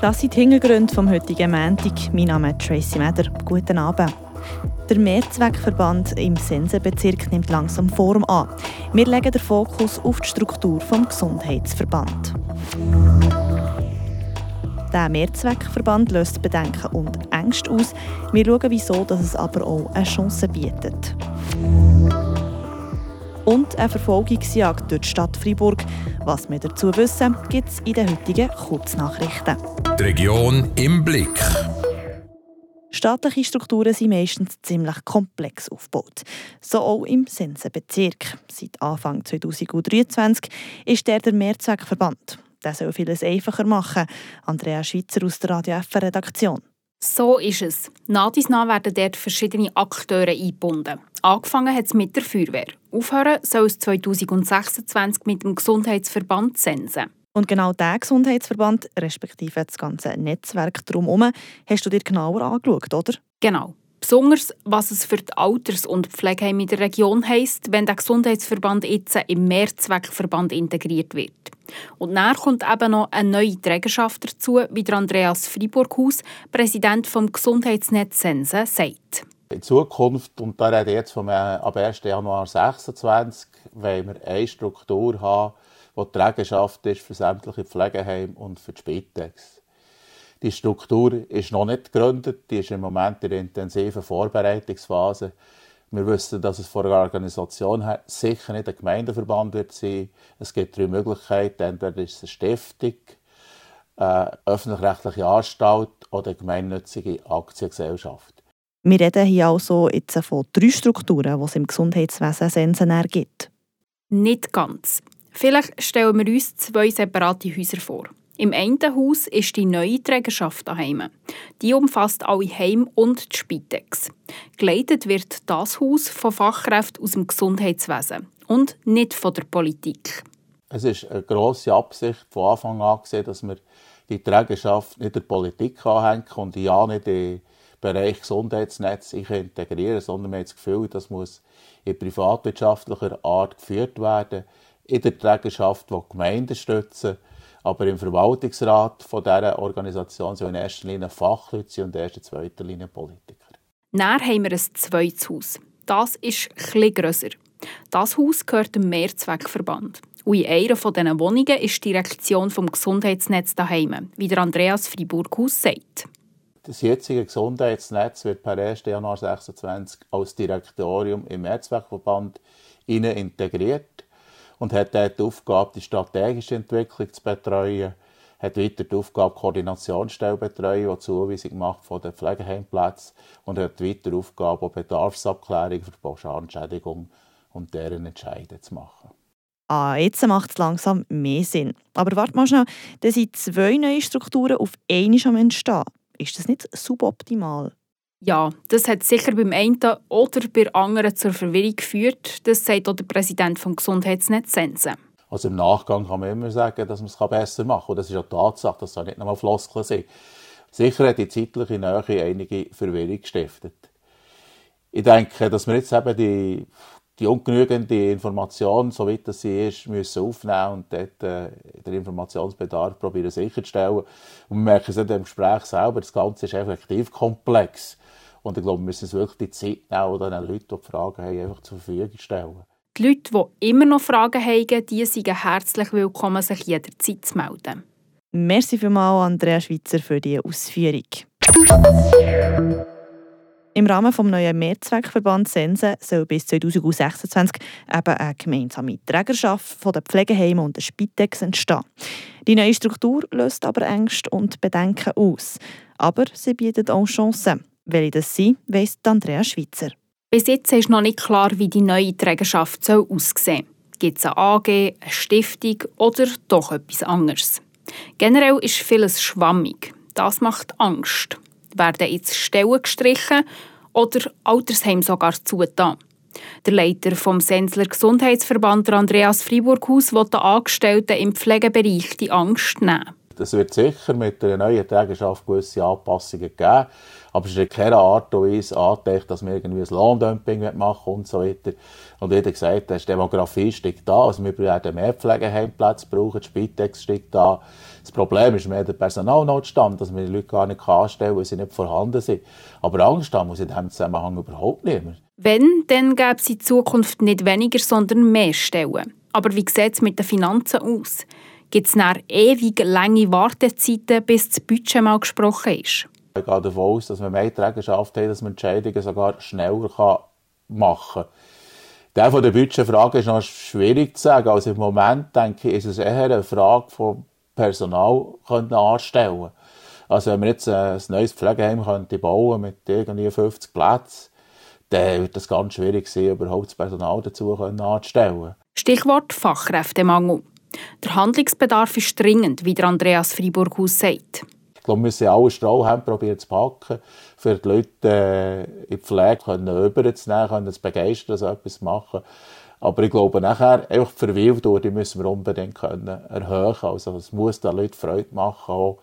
Das sind die Hintergründe vom heutigen Montag. Mein Name ist Tracy Meder. Guten Abend. Der Mehrzweckverband im Sensenbezirk nimmt langsam Form an. Wir legen den Fokus auf die Struktur des Gesundheitsverband. Der Mehrzweckverband löst Bedenken und Ängste aus. Wir schauen, wieso dass es aber auch eine Chance bietet. Und eine Verfolgungsjagd durch die Stadt Freiburg. Was wir dazu wissen, gibt es in den heutigen Kurznachrichten. Die Region im Blick. Staatliche Strukturen sind meistens ziemlich komplex aufgebaut. So auch im Sensenbezirk. Seit Anfang 2023 ist der der Mehrzweckverband. Der soll vieles einfacher machen. Andrea Schweitzer aus der Radio F-Redaktion. So ist es. Nach werden dort verschiedene Akteure eingebunden. Angefangen hat es mit der Feuerwehr. Aufhören soll es 2026 mit dem Gesundheitsverband Sensen. Und genau diesen Gesundheitsverband, respektive das ganze Netzwerk drumherum, hast du dir genauer angeschaut, oder? Genau. Besonders, was es für die Alters- und Pflegeheime in der Region heisst, wenn der Gesundheitsverband jetzt im Mehrzweckverband integriert wird. Und dann kommt eben noch eine neue Trägerschaft dazu, wie der Andreas Friburghaus, Präsident vom Gesundheitsnetz Sense, sagt. In Zukunft, und da rede ich jetzt vom, äh, ab 1. Januar 2026, wollen wir eine Struktur haben, die die Trägerschaft ist für sämtliche Pflegeheime und für die Spitex. Die Struktur ist noch nicht gegründet, die ist im Moment in der intensiven Vorbereitungsphase. Wir wissen, dass es von der Organisation her sicher nicht ein Gemeindeverband wird sein. Es gibt drei Möglichkeiten. Entweder ist es eine Stiftung, eine öffentlich-rechtliche Anstalt oder eine gemeinnützige Aktiengesellschaft. Wir reden hier also jetzt von drei Strukturen, die es im Gesundheitswesen Sensen gibt. Nicht ganz. Vielleicht stellen wir uns zwei separate Häuser vor. Im einen Haus ist die neue Trägerschaft daheim. Die umfasst alle Heim und die Spitex. Geleitet wird das Haus von Fachkräften aus dem Gesundheitswesen und nicht von der Politik. Es ist eine grosse Absicht von Anfang an gesehen, dass wir die Trägerschaft nicht der Politik anhängen und ja nicht in den Bereich Gesundheitsnetz integrieren, sondern wir haben das Gefühl, das muss in privatwirtschaftlicher Art geführt werden in der Trägerschaft, die Gemeinden stützen. Aber im Verwaltungsrat von dieser Organisation sind in erster Linie Fachleute und in erster zweiter Linie Politiker. Dann haben wir ein zweites Haus. Das ist etwas grösser. Das Haus gehört dem Mehrzweckverband. Und in einer dieser Wohnungen ist die Direktion des Gesundheitsnetzes daheim, wie der Andreas Friburghaus sagt. Das jetzige Gesundheitsnetz wird per 1. Januar 2026 als Direktorium im Mehrzweckverband integriert und hat dort die Aufgabe, die strategische Entwicklung zu betreuen, hat weiter die Aufgabe, die Koordinationsstelle betreuen, die Zuweisung macht von den Pflegeheimplätzen und hat weiter die Aufgabe, Bedarfsabklärung für die Pauschalentschädigung und deren Entscheidungen zu machen. Ah, jetzt macht es langsam mehr Sinn. Aber warte mal schnell, da sind zwei neue Strukturen auf einmal am Entstehen. Ist das nicht suboptimal? Ja, das hat sicher beim einen oder bei anderen zur Verwirrung geführt. Das sagt auch der Präsident des Gesundheitsnetz Sensen. Also im Nachgang kann man immer sagen, dass man es besser machen kann. Und das ist ja Tatsache, das soll nicht nur Floskeln sein. Sicher hat die zeitliche Nähe einige Verwirrung gestiftet. Ich denke, dass wir jetzt eben die, die ungenügende Information, soweit sie ist, müssen aufnehmen und dort äh, den Informationsbedarf probieren sicherzustellen. Und wir merken es in dem Gespräch selber, das Ganze ist effektiv komplex. Und ich glaube, wir müssen uns wirklich die Zeit nehmen, den Leuten, die Fragen haben, einfach zur Verfügung stellen. Die Leute, die immer noch Fragen haben, die sind herzlich willkommen, sich jederzeit zu melden. Merci vielmals, Andrea Schweitzer, für diese Ausführung. Im Rahmen des neuen Mehrzweckverband Sense soll bis 2026 eben eine gemeinsame Trägerschaft von den Pflegeheimen und der Spitex entstehen. Die neue Struktur löst aber Ängste und Bedenken aus. Aber sie bietet auch Chancen. Welche das sind, weiss Andrea Schweitzer. Bis jetzt ist noch nicht klar, wie die neue Trägerschaft aussehen soll. Gibt es eine AG, eine Stiftung oder doch etwas anderes? Generell ist vieles schwammig. Das macht Angst. Werden jetzt Stellen gestrichen oder Altersheim sogar zugetan? Der Leiter vom Sensler Gesundheitsverband Andreas Friburghaus will den Angestellten im Pflegebereich die Angst nehmen. Es wird sicher mit der neuen Trägerschaft gewisse Anpassungen geben, aber es ist in keiner Art und Weise angedacht, dass wir irgendwie ein Lohndumping machen und so weiter. Und wie gesagt, die Demografie steigt da, also wir werden mehr Pflegeheimplätze brauchen, die Spitex steigt da. Das Problem ist mehr der Personalnotstand, dass wir die Leute gar nicht anstellen können, weil sie nicht vorhanden sind. Aber Angst haben muss in diesem Zusammenhang überhaupt niemand. Wenn, dann gäbe es in Zukunft nicht weniger, sondern mehr Stellen. Aber wie sieht es mit den Finanzen aus? Gibt es dann ewig lange Wartezeiten, bis das Budget mal gesprochen ist? Ich gehe davon aus, dass wir mehr Trägerschaft haben, dass man Entscheidungen sogar schneller machen kann. Der von der Budgetfrage ist noch schwierig zu sagen. Also im Moment denke ich, ist es eher eine Frage von Personal anstellen. Also wenn wir jetzt ein neues Pflegeheim könnte bauen mit irgendwie 50 Plätzen, dann wird es ganz schwierig sein, überhaupt das Personal dazu anzustellen. Stichwort Fachkräftemangel. Der Handlungsbedarf ist dringend, wie der Andreas Freiburghaus sagt. Ich glaube, wir müssen alle Strohhalme probieren zu packen, für die Leute äh, in die Pflege können überzunehmen, können zu begeistern, so etwas zu machen. Aber ich glaube, nachher, einfach die Verweildauer, die müssen wir unbedingt können erhöhen. Also, es muss den Leuten Freude machen, auch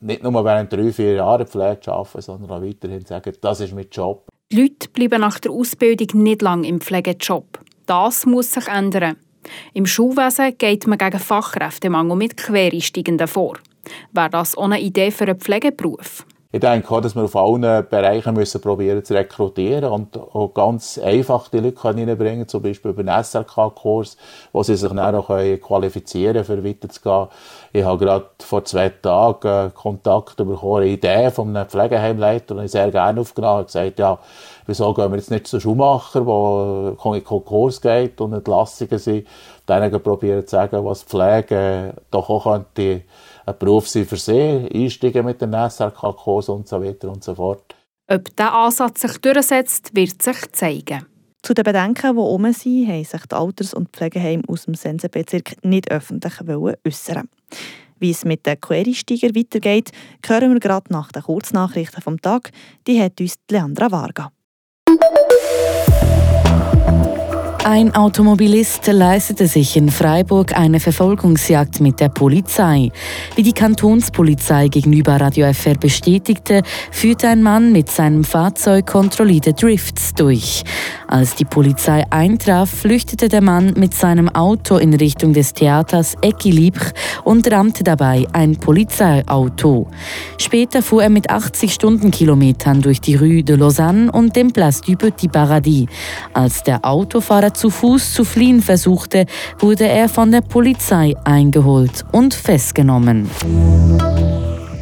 nicht nur während drei, vier Jahren Pflege zu arbeiten, sondern auch weiterhin zu sagen, das ist mein Job. Die Leute bleiben nach der Ausbildung nicht lange im Pflegejob. Das muss sich ändern. Im Schulwesen geht man gegen Fachkräftemangel mit Quereinsteigenden vor. Wäre das eine Idee für einen Pflegeberuf? Ich denke auch, dass wir auf allen Bereichen müssen probieren zu rekrutieren und auch ganz einfach die Leute reinbringen, zum Beispiel über einen SRK-Kurs, wo sie sich dann auch qualifizieren können, für weiterzugehen. Ich habe gerade vor zwei Tagen Kontakt bekommen, eine Idee von einem Pflegeheimleiter, den ich sehr gerne aufgenommen habe, gesagt, ja, wieso gehen wir jetzt nicht zu Schuhmacher, wo Konkurs geht und Entlassungen sind, denen probieren zu sagen, was Pflege doch auch könnte ein Beruf sein für sie, einsteigen mit dem SRK-Kurs und so weiter und so fort. Ob dieser Ansatz sich durchsetzt, wird sich zeigen. Zu den Bedenken, die oben sind, haben sich die Alters- und Pflegeheime aus dem Sensenbezirk nicht öffentlich äußern Wie es mit den Quereinsteigern weitergeht, hören wir gerade nach den Kurznachrichten vom Tag. Die hat uns Leandra Varga. Ein Automobilist leistete sich in Freiburg eine Verfolgungsjagd mit der Polizei. Wie die Kantonspolizei gegenüber Radio FR bestätigte, führte ein Mann mit seinem Fahrzeug kontrollierte Drifts durch. Als die Polizei eintraf, flüchtete der Mann mit seinem Auto in Richtung des Theaters Equilibre und rammte dabei ein Polizeiauto. Später fuhr er mit 80 Stundenkilometern durch die Rue de Lausanne und den Place du Petit Paradis. Als der Autofahrer zu Fuß zu fliehen versuchte, wurde er von der Polizei eingeholt und festgenommen.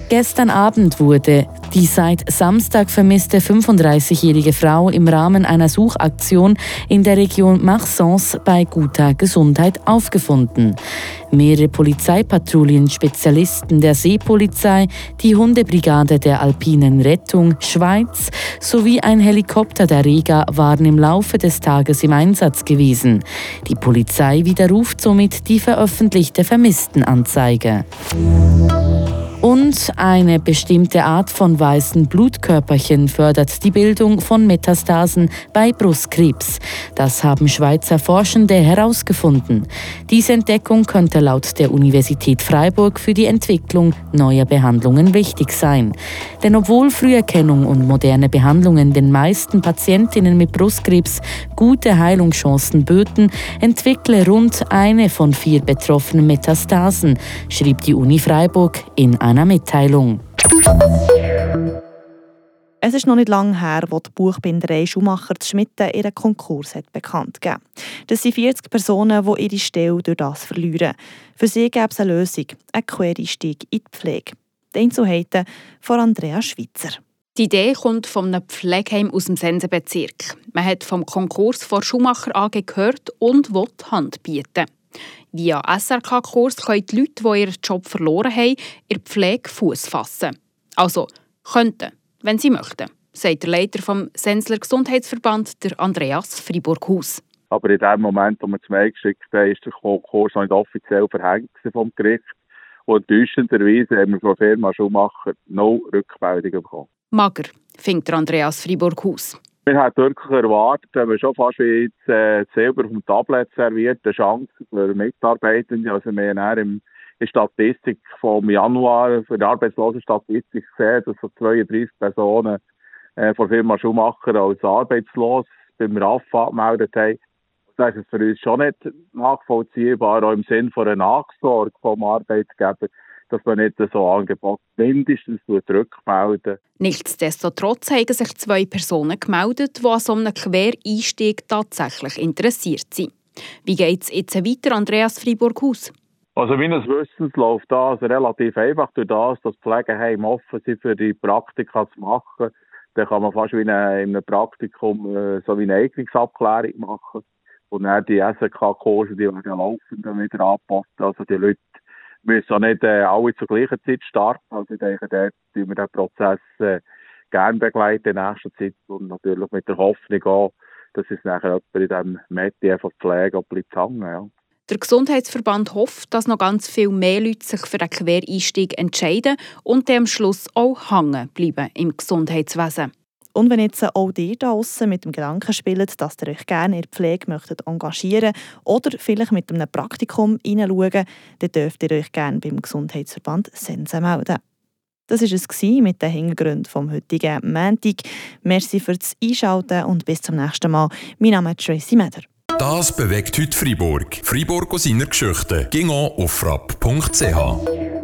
Gestern Abend wurde die seit Samstag vermisste 35-jährige Frau im Rahmen einer Suchaktion in der Region Marsens bei guter Gesundheit aufgefunden. Mehrere Polizeipatrouillen, Spezialisten der Seepolizei, die Hundebrigade der Alpinen Rettung Schweiz sowie ein Helikopter der Rega waren im Laufe des Tages im Einsatz gewesen. Die Polizei widerruft somit die veröffentlichte Vermisstenanzeige. Und eine bestimmte Art von weißen Blutkörperchen fördert die Bildung von Metastasen bei Brustkrebs. Das haben Schweizer Forschende herausgefunden. Diese Entdeckung könnte laut der Universität Freiburg für die Entwicklung neuer Behandlungen wichtig sein. Denn obwohl Früherkennung und moderne Behandlungen den meisten Patientinnen mit Brustkrebs gute Heilungschancen böten, entwickle rund eine von vier betroffenen Metastasen, schrieb die Uni Freiburg in einer einer Mitteilung. Es ist noch nicht lange her, wo die Buchbinderei Schumacher zu Schmitten ihren Konkurs hat bekannt gegeben. Das sind 40 Personen, die ihre Stelle durch das verlieren. Für sie gäbe es eine Lösung, einen Quereinstieg in die Pflege. Die Einzelheiten von Andrea Schweitzer. Die Idee kommt von einem Pflegeheim aus dem Sensenbezirk. Man hat vom Konkurs vor Schumacher AG gehört und will Hand bieten. Via SRK-Kurs können die Leute, die ihren Job verloren haben, in der Pflege Fuß fassen. Also könnten, wenn sie möchten, sagt der Leiter vom Sensler Gesundheitsverband, der Andreas Friburghaus. Aber in dem Moment, wo wir es Mail geschickt haben, ist der Kurs noch nicht offiziell verhängt vom Gericht. Und täuschenderweise haben wir von der Firma Schumacher no Rückmeldungen bekommen. Mager, findet Andreas Friburghaus. Wir haben wirklich erwartet, wenn wir schon fast wie jetzt, äh, selber vom Tablet serviert, eine Chance für Mitarbeitende. Also wir haben im, die Statistik vom Januar für die Arbeitslosenstatistik gesehen, dass so 32 Personen äh, von der Firma Schumacher als arbeitslos beim RAF angemeldet haben. Das ist für uns schon nicht nachvollziehbar, auch im Sinn von einer Nachsorge vom Arbeitgeber, dass man nicht so Angebot mindestens rückmelden Nichtsdestotrotz haben sich zwei Personen gemeldet, die an so einem Quereinstieg tatsächlich interessiert sind. Wie geht es jetzt weiter, Andreas Friburghaus? Also meines Wissens läuft das relativ einfach durch das, dass Pflegeheime offen sind für die Praktika zu machen. Dann kann man fast wie in einem Praktikum äh, so wie eine Eignungsabklärung machen. Und dann die SK-Kurse, die werden laufend wieder anpassen. Also die Leute müssen auch nicht äh, alle zur gleichen Zeit starten. Also ich denke, dort tun wir den Prozess äh, gerne begleiten in nächster Zeit und natürlich mit der Hoffnung auch, dass es nachher jemand in diesem Metier von Pflege bleibt hängen. Ja. Der Gesundheitsverband hofft, dass noch ganz viel mehr Leute sich für einen Quereinstieg entscheiden und am Schluss auch hängen bleiben im Gesundheitswesen. Und wenn jetzt auch ihr da draussen mit dem Gedanken spielt, dass ihr euch gerne in der Pflege möchtet engagieren oder vielleicht mit einem Praktikum hineinschauen, dann dürft ihr euch gerne beim Gesundheitsverband Sense melden. Das war es mit den Hintergründen vom heutigen Montag. Merci fürs Einschalten und bis zum nächsten Mal. Mein Name ist Tracy Meder. Das bewegt heute Freiburg. Freiburg aus seiner Geschichte. Ging auf frapp.ch.